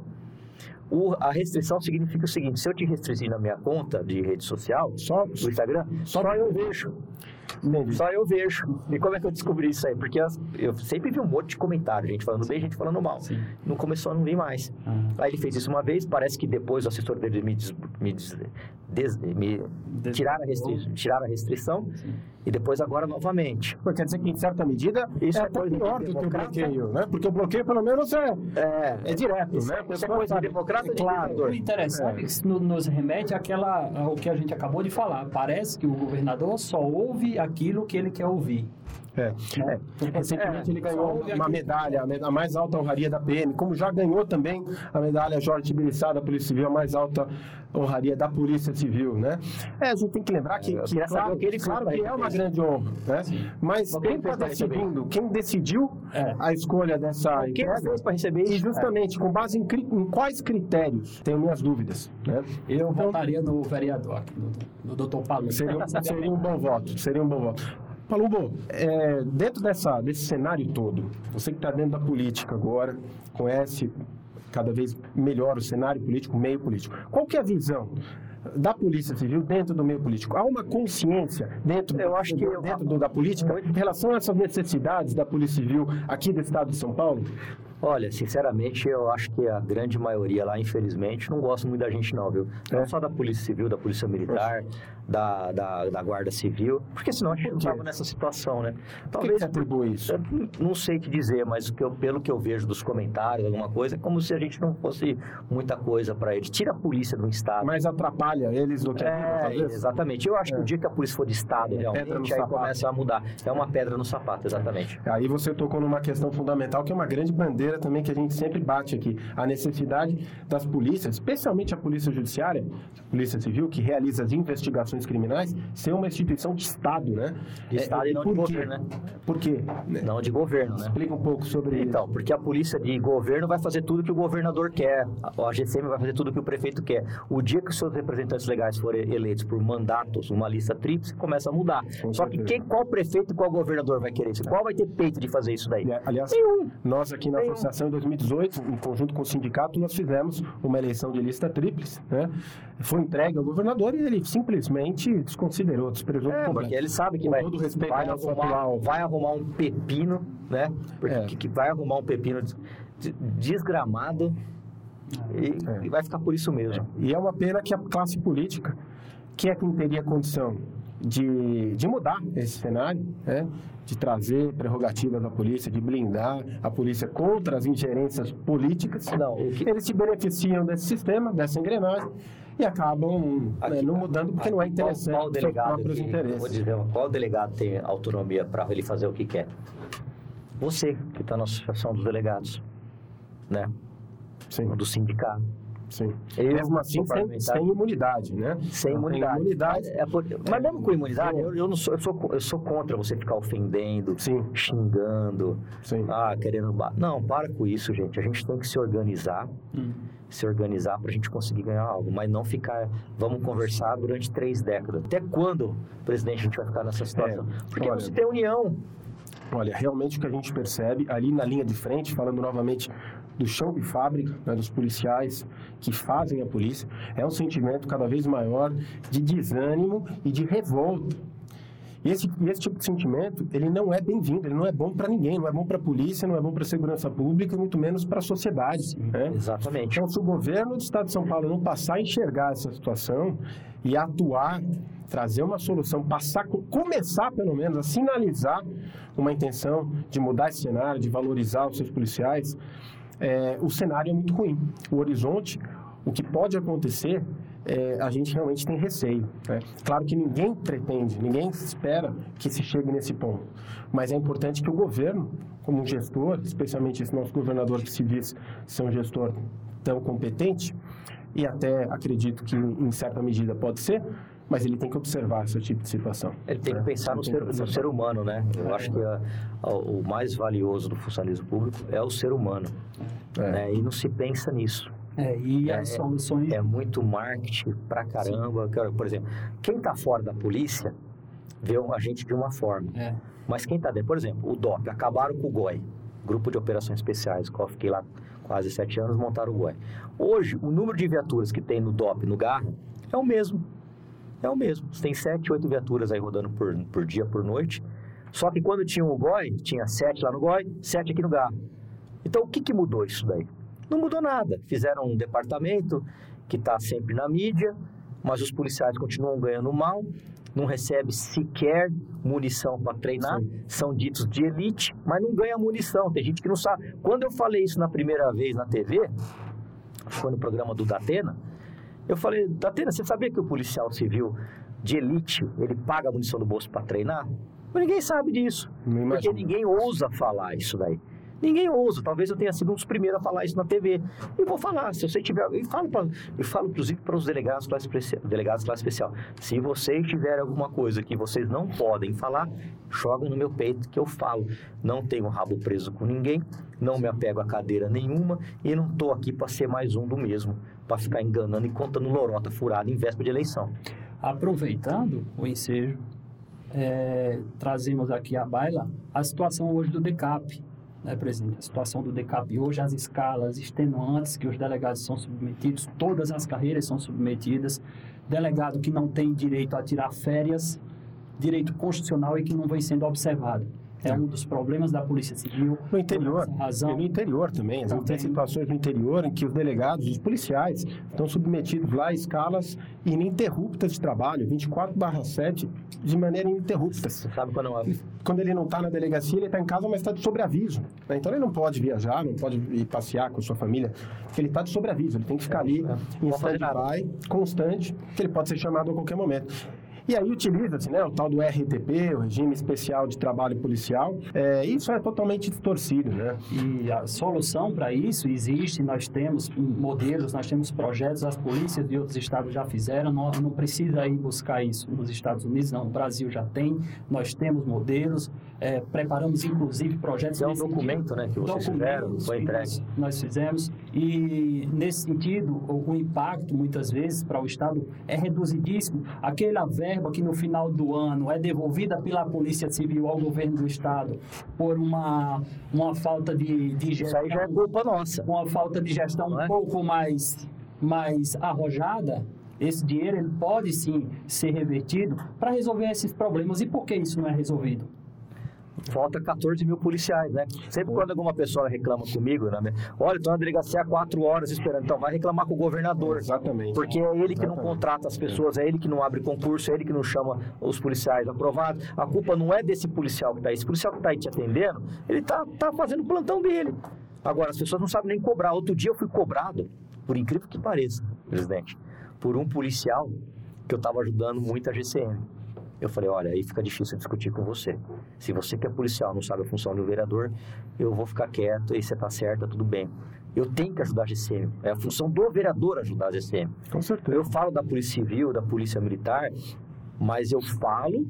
O, a restrição significa o seguinte: se eu te restringir na minha conta de rede social, só no Instagram, só, só eu vejo. Entendi. Só eu vejo. E como é que eu descobri isso aí? Porque eu sempre vi um monte de comentário, gente falando bem, gente falando mal. Sim. Não começou a não vir mais. Uhum. Aí ele fez isso uma vez, parece que depois o assessor dele me, des, me, des, des, me tirar, a restri, tirar a restrição. Sim. E depois agora novamente. Pô, quer dizer que em certa medida isso é, é coisa pior do que o bloqueio, né? Porque o bloqueio pelo menos é, é, é direto, isso, né? Isso é coisa democrata é claro. O interessante é. que nos remete àquela, ao que a gente acabou de falar. Parece que o governador só ouve aquilo que ele quer ouvir. É. Né? Recentemente é, ele ganhou uma medalha, a mais alta honraria da PM, como já ganhou também a medalha Jorge Tibiriçá da Polícia Civil, a mais alta honraria da Polícia Civil, né? É, a gente tem que lembrar que, que claro, que, ele, claro que é uma grande honra, né? Mas quem está decidindo, quem decidiu é. a escolha dessa quem entrega, para receber isso? E justamente, com base em, em, quais critérios? Tenho minhas dúvidas, né? Eu então, votaria no vereador, no, no doutor Paulo. Seria, seria um bom voto, seria um bom voto. Palumbo, é, dentro dessa, desse cenário todo, você que está dentro da política agora, conhece cada vez melhor o cenário político, o meio político. Qual que é a visão da Polícia Civil dentro do meio político? Há uma consciência dentro, eu acho que dentro do, da política em relação a essas necessidades da Polícia Civil aqui do estado de São Paulo? Olha, sinceramente, eu acho que a grande maioria lá, infelizmente, não gosta muito da gente não, viu? Não é. só da Polícia Civil, da Polícia Militar, da, da, da, Guarda Civil, porque senão a gente não estava nessa situação, né? Talvez que atribui isso. Não sei te dizer, mas que eu, pelo que eu vejo dos comentários, alguma coisa, é como se a gente não fosse muita coisa para eles. Tira a polícia do Estado. Mas atrapalha eles do que é, Exatamente. Eu acho é. que o dia que a polícia for de Estado, é, realmente, aí sapato. começa a mudar. É uma pedra no sapato, exatamente. Aí você tocou numa questão fundamental, que é uma grande bandeira também que a gente sempre bate aqui. A necessidade das polícias, especialmente a Polícia Judiciária, a Polícia Civil, que realiza as investigações instituições criminais ser uma instituição de Estado, né? De Estado é, e não de governo, né? Por quê? Não de governo, né? Explica um pouco sobre Então, isso. porque a polícia de governo vai fazer tudo que o governador quer, a GCM vai fazer tudo que o prefeito quer. O dia que os seus representantes legais forem eleitos por mandatos, uma lista tríplice, começa a mudar. Com Só certeza. que quem, qual prefeito e qual governador vai querer isso? Qual vai ter peito de fazer isso daí? Aliás, Nenhum. nós aqui na Nenhum. associação em 2018, em conjunto com o sindicato, nós fizemos uma eleição de lista tríplice, né? Foi entregue ao governador e ele simplesmente desconsiderou desconsiderou, desprezou é, Porque ele sabe que vai, vai, arrumar, vai arrumar um pepino, né? Porque é. que, que vai arrumar um pepino desgramado e, é. e, vai ficar por isso mesmo. E é uma pena que a classe política, que é quem teria condição de, de mudar esse cenário, né? de trazer prerrogativas à polícia, de blindar a polícia contra as ingerências políticas, Não, que... eles se beneficiam desse sistema, dessa engrenagem, e acabam né, não mudando porque não é interessante qual, qual delegado próprios que, interesses. Vou dizer, qual delegado tem autonomia para ele fazer o que quer? Você, que está na associação dos delegados, né? Sim, Do sindicato. sim. Eu, Mesmo assim, sem, sem imunidade, né? Sem imunidade. imunidade. É por- mas mesmo com imunidade, eu, eu não sou, eu, sou, eu sou contra você ficar ofendendo, Sim, xingando, sim. ah, querendo. Não, para com isso, gente. A gente tem que se organizar, Hum. Se organizar para a gente conseguir ganhar algo, mas não ficar. Vamos conversar durante três décadas. Até quando, presidente, a gente vai ficar nessa situação? Porque É, olha- você tem união. Olha, realmente o que a gente percebe ali na linha de frente, falando novamente do chão de fábrica, né, dos policiais que fazem a polícia, é um sentimento cada vez maior de desânimo e de revolta. E esse, esse tipo de sentimento, ele não é bem-vindo, ele não é bom para ninguém, não é bom para a polícia, não é bom para a segurança pública muito menos para a sociedade. né? Exatamente. Então, se o governo do Estado de São Paulo não passar a enxergar essa situação e atuar, trazer uma solução, passar, co- começar pelo menos a sinalizar uma intenção de mudar esse cenário, de valorizar os seus policiais, é, o cenário é muito ruim. O horizonte, o que pode acontecer, é, a gente realmente tem receio. né? Claro que ninguém pretende, ninguém espera que se chegue nesse ponto, mas é importante que o governo, como um gestor, especialmente esse nosso governador que se diz ser um gestor tão competente, e até acredito que em certa medida pode ser, mas ele tem que observar esse tipo de situação. Ele tem que né? pensar no ser, que no ser humano, né? Eu acho que a- a- o mais valioso do funcionalismo público é o ser humano. É. né? E não se pensa nisso. É, e É, as soluções. É muito marketing pra caramba. Cara, Por exemplo, quem tá fora da polícia vê a gente de uma forma. É. Mas quem tá dentro, por exemplo, o DOP, acabaram com o GOI, Grupo de Operações Especiais, qual eu fiquei lá quase sete anos, montaram o GOI. Hoje, o número de viaturas que tem no DOP, no Garra, é o mesmo. É o mesmo. Você tem sete, oito viaturas aí rodando por, por dia, por noite. Só que quando tinha o GOI, tinha sete lá no GOI, sete aqui no Garra. Então, o que, que mudou isso daí? Não mudou nada. Fizeram um departamento que está sempre na mídia, mas os policiais continuam ganhando mal, não recebe sequer munição para treinar, Sim. são ditos de elite, mas não ganha munição. Tem gente que não sabe. Quando eu falei isso na primeira vez na TV, foi no programa do Datena, eu falei, Datena, você sabia que o policial civil de elite, ele paga a munição do bolso para treinar? Mas ninguém sabe disso. Porque ninguém ousa falar isso daí. Ninguém ousa. Talvez eu tenha sido um dos primeiros a falar isso na TV. E vou falar, se você tiver. E falo, pra, eu falo inclusive para os delegados classe, delegados classe especial. Se vocês tiverem alguma coisa que vocês não podem falar, jogam no meu peito que eu falo. Não tenho rabo preso com ninguém, não me apego a cadeira nenhuma e não estou aqui para ser mais um do mesmo, para ficar enganando e contando lorota furada em véspera de eleição. Aproveitando o ensejo, é, trazemos aqui à baila a situação hoje do DECAP, né? A situação do DECAP hoje, as escalas extenuantes que os delegados são submetidos, todas as carreiras são submetidas, delegado que não tem direito a tirar férias, direito constitucional e que não vem sendo observado. É, um dos problemas da Polícia Civil. No interior, razão, e no interior também. Vezes tem situações no interior em que os delegados, os policiais, estão submetidos lá a escalas ininterruptas de trabalho, 24/7, de maneira ininterrupta. Sabe quando uma, Quando ele não está na delegacia, ele está em casa, mas está de sobreaviso. né? Então ele não pode viajar, não pode ir passear com a sua família, porque ele está de sobreaviso. Ele tem que ficar ali em pode fazer nada. stand-by, constante, que ele pode ser chamado a qualquer momento. E aí utiliza-se né, o tal do RTP, o Regime Especial de Trabalho Policial. É, isso é totalmente distorcido, né? E a solução para isso existe, nós temos modelos, nós temos projetos, as polícias de outros estados já fizeram, não, não precisa ir buscar isso nos Estados Unidos, não, o Brasil já tem, nós temos modelos, é, preparamos inclusive projetos... é um documento, sentido. né, que vocês fizeram, foi entregue. Nós, nós fizemos e nesse sentido o, impacto muitas vezes para o Estado é reduzidíssimo. Aquela verba que no final do ano é devolvida pela Polícia Civil ao governo do Estado por uma, uma falta de, de Isso aí já é culpa nossa. uma falta de gestão Não é? um pouco mais, mais arrojada, esse dinheiro ele pode sim ser revertido para resolver esses problemas. E por que isso não é resolvido? Falta 14 mil policiais, né? Sempre quando alguma pessoa reclama comigo, né? Olha, estou na delegacia há quatro horas esperando. Então, vai reclamar com o governador. Exatamente. Porque é ele que não contrata as pessoas, é ele que não abre concurso, é ele que não chama os policiais aprovados. A culpa não é desse policial que está aí. Esse policial que está aí te atendendo, ele está tá fazendo o plantão dele. Agora, as pessoas não sabem nem cobrar. Outro dia eu fui cobrado, por incrível que pareça, presidente, por um policial que eu estava ajudando muito a GCM. Eu falei, olha, aí fica difícil discutir com você. Se você que é policial não sabe a função do vereador, eu vou ficar quieto e você tá certo, tudo bem. Eu tenho que ajudar a GCM. É a função do vereador ajudar a GCM. Com certeza. Eu falo da Polícia Civil, da Polícia Militar, mas eu falo,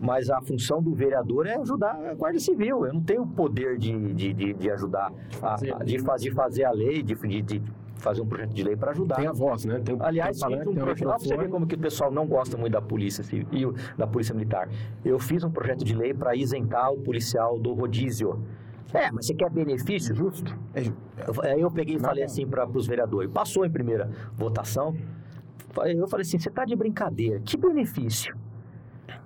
mas a função do vereador é ajudar a Guarda Civil. Eu não tenho o poder de, de, de, de ajudar, a, de, fazer, fazer a lei, de, de, de fazer um projeto de lei para ajudar. Tem a voz, né? Tem, Aliás, tem um projeto, lá você ver como que o pessoal não gosta muito da polícia civil, da polícia militar. Eu fiz um projeto de lei para isentar o policial do rodízio. É, mas você quer benefício? Justo. É, aí eu peguei e falei assim para os vereadores. Passou em primeira votação. Eu falei assim: você está de brincadeira. Que benefício?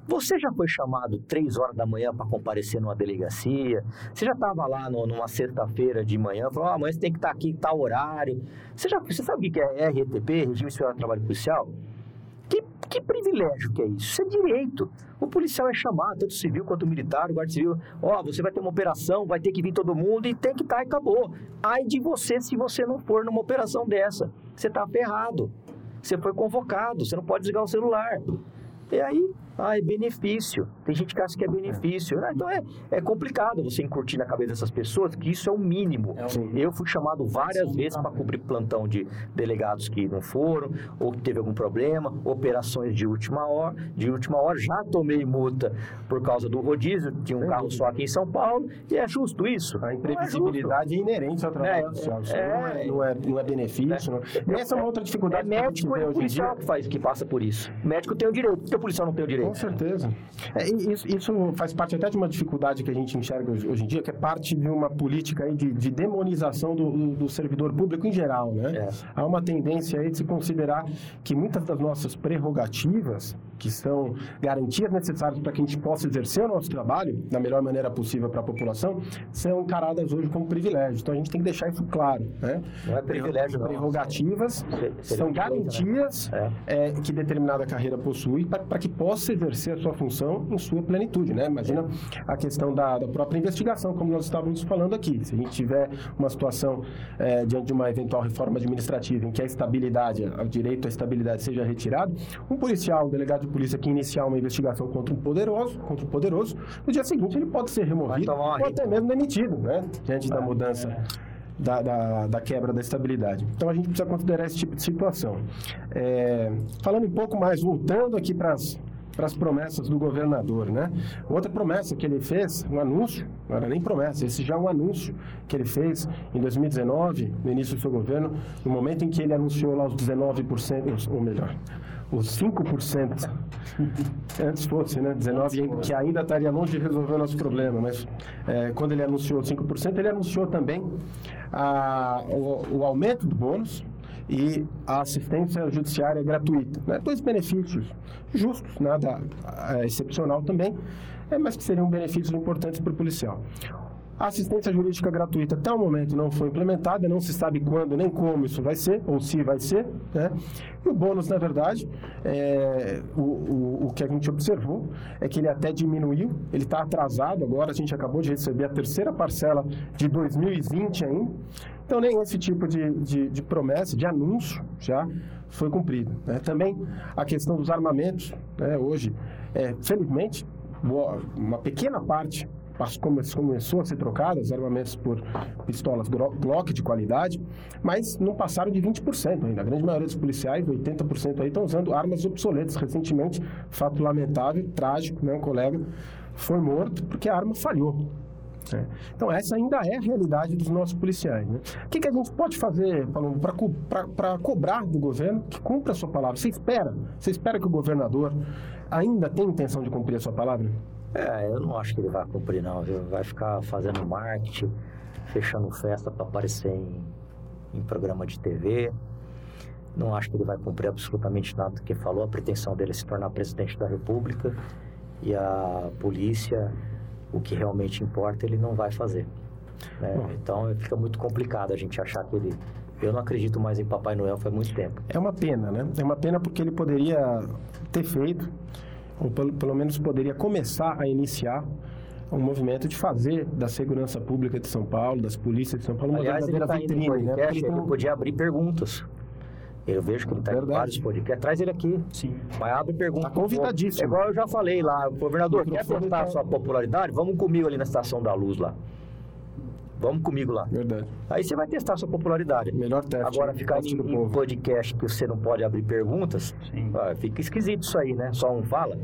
Você já foi chamado três horas da manhã para comparecer numa delegacia? Você já estava lá no, numa sexta-feira de manhã, falou, ah, amanhã você tem que estar tá aqui em tal horário. Você, já, você sabe o que é RTP, Regime Especial de Trabalho Policial? Que, que privilégio que é isso? Isso é direito. O policial é chamado, tanto civil quanto militar, o guarda civil. Ó, oh, você vai ter uma operação, vai ter que vir todo mundo e tem que estar tá, e acabou. Ai de você se você não for numa operação dessa. Você está ferrado. Você foi convocado, você não pode desligar o celular. E aí, ah, é benefício. Tem gente que acha que é benefício. É. Então é, é complicado você incutir na cabeça dessas pessoas que isso é o mínimo. É o Eu fui chamado várias Sim, vezes para cobrir plantão de delegados que não foram, ou que teve algum problema, operações de última hora. De última hora já tomei multa por causa do rodízio, tinha um carro só aqui em São Paulo, e é justo isso. A imprevisibilidade é, é, inerente ao trabalho é, social. Isso é, não, é, não, é, não é benefício. É. Não. Essa é uma outra dificuldade. É médico e policial que, faz, que passa por isso. O médico tem o direito, porque o policial não tem o direito. Com certeza. É, isso, isso, faz parte até de uma dificuldade que a gente enxerga hoje, hoje em dia, que é parte de uma política aí de, de demonização do, do, servidor público em geral, né? É. Há uma tendência aí de se considerar que muitas das nossas prerrogativas, que são garantias necessárias para que a gente possa exercer o nosso trabalho da melhor maneira possível para a população, são encaradas hoje como privilégios. Então a gente tem que deixar isso claro, né? Não é privilégio, não. Prerrogativas são garantias né? é. É, que determinada carreira possui para que possa exercer a sua função em sua plenitude, né? Imagina a questão da, da própria investigação, como nós estávamos falando aqui. Se a gente tiver uma situação é, diante de uma eventual reforma administrativa em que a estabilidade, o direito à estabilidade seja retirado, um policial, um delegado de polícia que iniciar uma investigação contra um poderoso, contra um poderoso, no dia seguinte ele pode ser removido ou até mesmo demitido, né? Diante da mudança. É. Da, da, da, quebra da estabilidade. Então a gente precisa considerar esse tipo de situação. É, falando um pouco mais, voltando aqui para as para as promessas do governador, né? Outra promessa que ele fez, um anúncio, não era nem promessa, esse já é um anúncio que ele fez em 2019, no início do seu governo, no momento em que ele anunciou lá os 19%, ou melhor, os 5%, antes fosse, né, 19%, que ainda estaria longe de resolver o nosso problema, mas é, quando ele anunciou os 5%, ele anunciou também a, o, o aumento do bônus, e a assistência judiciária gratuita. Né? Dois benefícios justos, nada é, excepcional também, é, mas que seriam benefícios importantes para o policial. A assistência jurídica gratuita até o momento não foi implementada, não se sabe quando nem como isso vai ser, ou se vai ser. Né? E o bônus, na verdade, é, o, o, o, que a gente observou é que ele até diminuiu, ele está atrasado agora, a gente acabou de receber a terceira parcela de 2020 ainda. Então, nem esse tipo de, de, de promessa, de anúncio, já foi cumprido. Né? Também a questão dos armamentos, né? hoje, é, felizmente, uma pequena parte começou a ser trocada, os armamentos por pistolas Glock de qualidade, mas não passaram de 20% ainda. A grande maioria dos policiais, 80% aí, estão usando armas obsoletas. Recentemente, fato lamentável, trágico, né? um colega foi morto porque a arma falhou. É. Então, essa ainda é a realidade dos nossos policiais. Né? O que, que a gente pode fazer para cobrar do governo que cumpra a sua palavra? Você espera? Você espera que o governador ainda tenha intenção de cumprir a sua palavra? É, eu não acho que ele vai cumprir, não. Viu? Vai ficar fazendo marketing, fechando festa para aparecer em, em programa de TV. Não acho que ele vai cumprir absolutamente nada do que falou. A pretensão dele é se tornar presidente da República e a polícia o que realmente importa ele não vai fazer. Né? Então fica muito complicado a gente achar que ele. Eu não acredito mais em Papai Noel faz muito tempo. É uma pena, né? É uma pena porque ele poderia ter feito, ou pelo, pelo menos poderia começar a iniciar um movimento de fazer da segurança pública de São Paulo, das polícias de São Paulo, uma Aliás, verdadeira ele tá vitrine, né? Podcast, ele, ele podia abrir perguntas Eu vejo que ele está em vários podcasts. Traz ele aqui. Sim. Mas abre pergunta. Tá convidadíssimo. É igual eu já falei lá, governador, quer microfone testar tá- a sua popularidade? Vamos comigo ali na Estação da Luz lá. Vamos comigo lá. Verdade. Aí você vai testar a sua popularidade. Melhor teste. Agora, ficar Teste em, em podcast que você não pode abrir perguntas, Sim. ah, fica esquisito isso aí, né? Só um fala.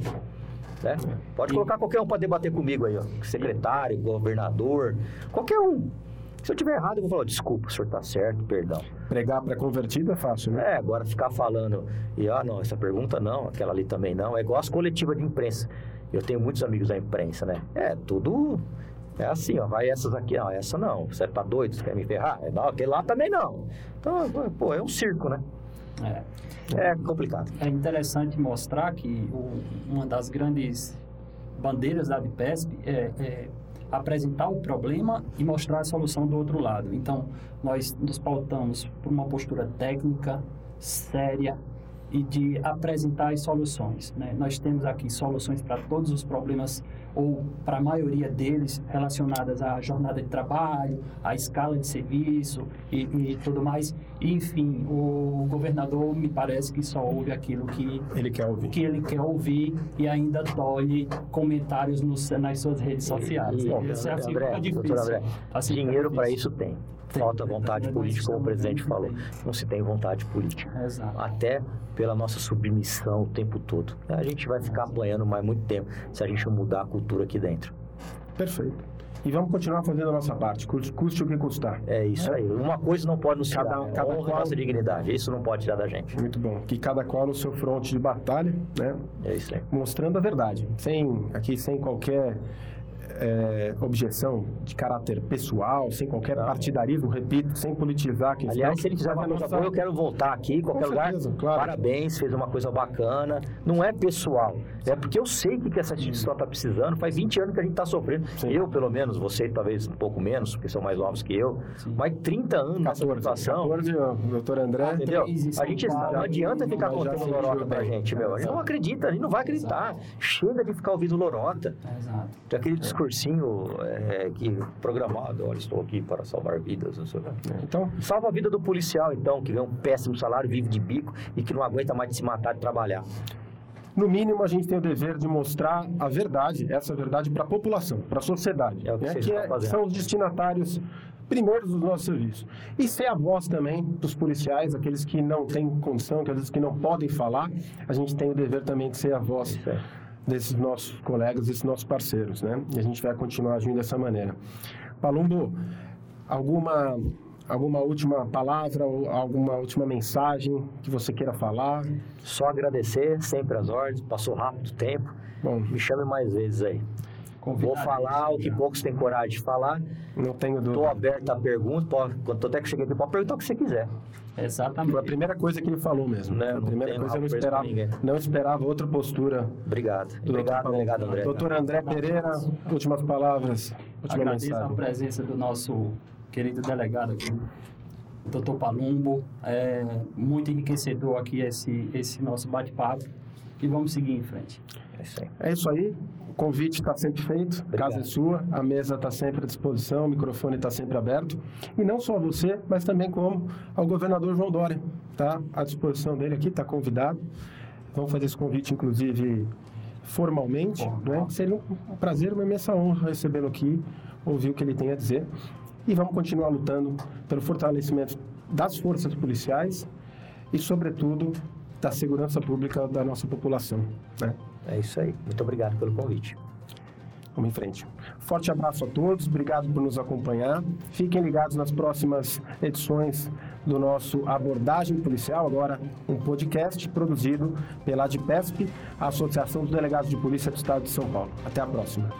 Né? Pode E- colocar qualquer um para debater comigo aí, ó. Secretário, governador, qualquer um. Se eu tiver errado, eu vou falar, desculpa, o senhor tá certo, perdão. Pregar para convertido é fácil, né? É, agora ficar falando, e ah, não, essa pergunta não, aquela ali também não. É igual as coletivas de imprensa. Eu tenho muitos amigos da imprensa, né? É, tudo. É assim, ó, vai essas aqui, não, essa não. Você tá doido, você quer me ferrar? É, não, aquele lá também não. Então, pô, é um circo, né? É. É complicado. É interessante mostrar que o- uma das grandes bandeiras da ABPESP é, é apresentar o problema e mostrar a solução do outro lado. Então, nós nos pautamos por uma postura técnica, séria e de apresentar as soluções. né? Nós temos aqui soluções para todos os problemas, ou para a maioria deles, relacionadas à jornada de trabalho, à escala de serviço e, e tudo mais. E, enfim, o governador me parece que só ouve aquilo que Ele quer ouvir. que ele quer ouvir e ainda tolhe comentários nos, nas suas redes sociais. E, Isso é assim, André, fica difícil. doutor André, Assim fica dinheiro para isso tem. Tem. Falta vontade política, como o presidente falou. Não se tem vontade política. Exato. Até pela nossa submissão o tempo todo. A gente vai ficar apanhando mais muito tempo se a gente mudar a cultura aqui dentro. Perfeito. E vamos continuar fazendo a nossa parte, custe, o que custar. É isso aí. Uma coisa não pode nos tirar. Cada- né? cada qual- nossa dignidade. Isso não pode tirar da gente. Muito bom. Que cada qual no seu fronte de batalha, né? É isso aí. Mostrando a verdade. Sem, aqui sem qualquer é, objeção de caráter pessoal, sem qualquer Não. partidarismo, repito, sem politizar questão. Aliás, se ele quiser uma coisa nossa- boa, eu quero voltar aqui, qualquer certeza, lugar. claro. Parabéns, fez uma coisa bacana. Não é pessoal. É porque eu sei o que que essa instituição está precisando. Faz 20 anos que a gente está sofrendo. Sim. Eu, pelo menos, você talvez um pouco menos, porque são mais novos que eu. Sim. Mas 30 anos nessa 14, situação. 14, ó, doutor André. Entendeu? A gente Paulo, não adianta ficar contando lorota pra gente, meu. A gente não Exato. acredita, a gente não vai acreditar. Chega de ficar ouvindo lorota. Exato. Daquele discursinho é, que programado, olha, estou aqui para salvar vidas, não sei o quê. Então, Salva a vida do policial, então, que ganha um péssimo salário, vive de bico e que não aguenta mais de se matar de trabalhar. no mínimo, a gente tem o dever de mostrar a verdade, essa verdade para a população, para a sociedade, É o que né? que é- são os destinatários primeiros do nosso serviço. E ser a voz também dos policiais, aqueles que não têm condição, aqueles que não podem falar, a gente tem o dever também de ser a voz aí. Desses nossos colegas, desses nossos parceiros, né? E a gente vai continuar agindo dessa maneira. Palumbo, alguma alguma última palavra alguma última mensagem que você queira falar? Só agradecer, sempre as ordens, passou rápido o tempo. Bom, Me chame mais vezes aí. Vou falar o que poucos têm coragem de falar. não tenho Estou dúvida. aberto a perguntas. Pode, quando até que cheguei aqui, pode perguntar o que você quiser. Exatamente. Foi a primeira coisa que ele falou mesmo. Né, a não primeira coisa eu não esperava, não esperava outra postura Obrigado. do Obrigado, Dr. delegado André. Doutor André Pereira, últimas palavras, última Agradeço a mensagem. presença do nosso querido delegado aqui, Dr. Palumbo. É muito enriquecedor aqui esse, esse nosso bate-papo. E vamos seguir em frente. É isso aí. É isso aí. Convite está sempre feito, a Obrigado. casa é sua, a mesa está sempre à disposição, o microfone está sempre aberto. E não só você, mas também como ao governador João Dória. Está à disposição dele aqui, está convidado. Vamos fazer esse convite, inclusive, formalmente. Né? Seria um prazer, uma imensa honra recebê-lo aqui, ouvir o que ele tem a dizer. E vamos continuar lutando pelo fortalecimento das forças policiais e, sobretudo, da segurança pública da nossa população. Né? É isso aí. Muito obrigado pelo convite. Vamos em frente. Forte abraço a todos, obrigado por nos acompanhar. Fiquem ligados nas próximas edições do nosso Abordagem Policial, agora um podcast produzido pela ADPESP, Associação dos Delegados de Polícia do Estado de São Paulo. Até a próxima.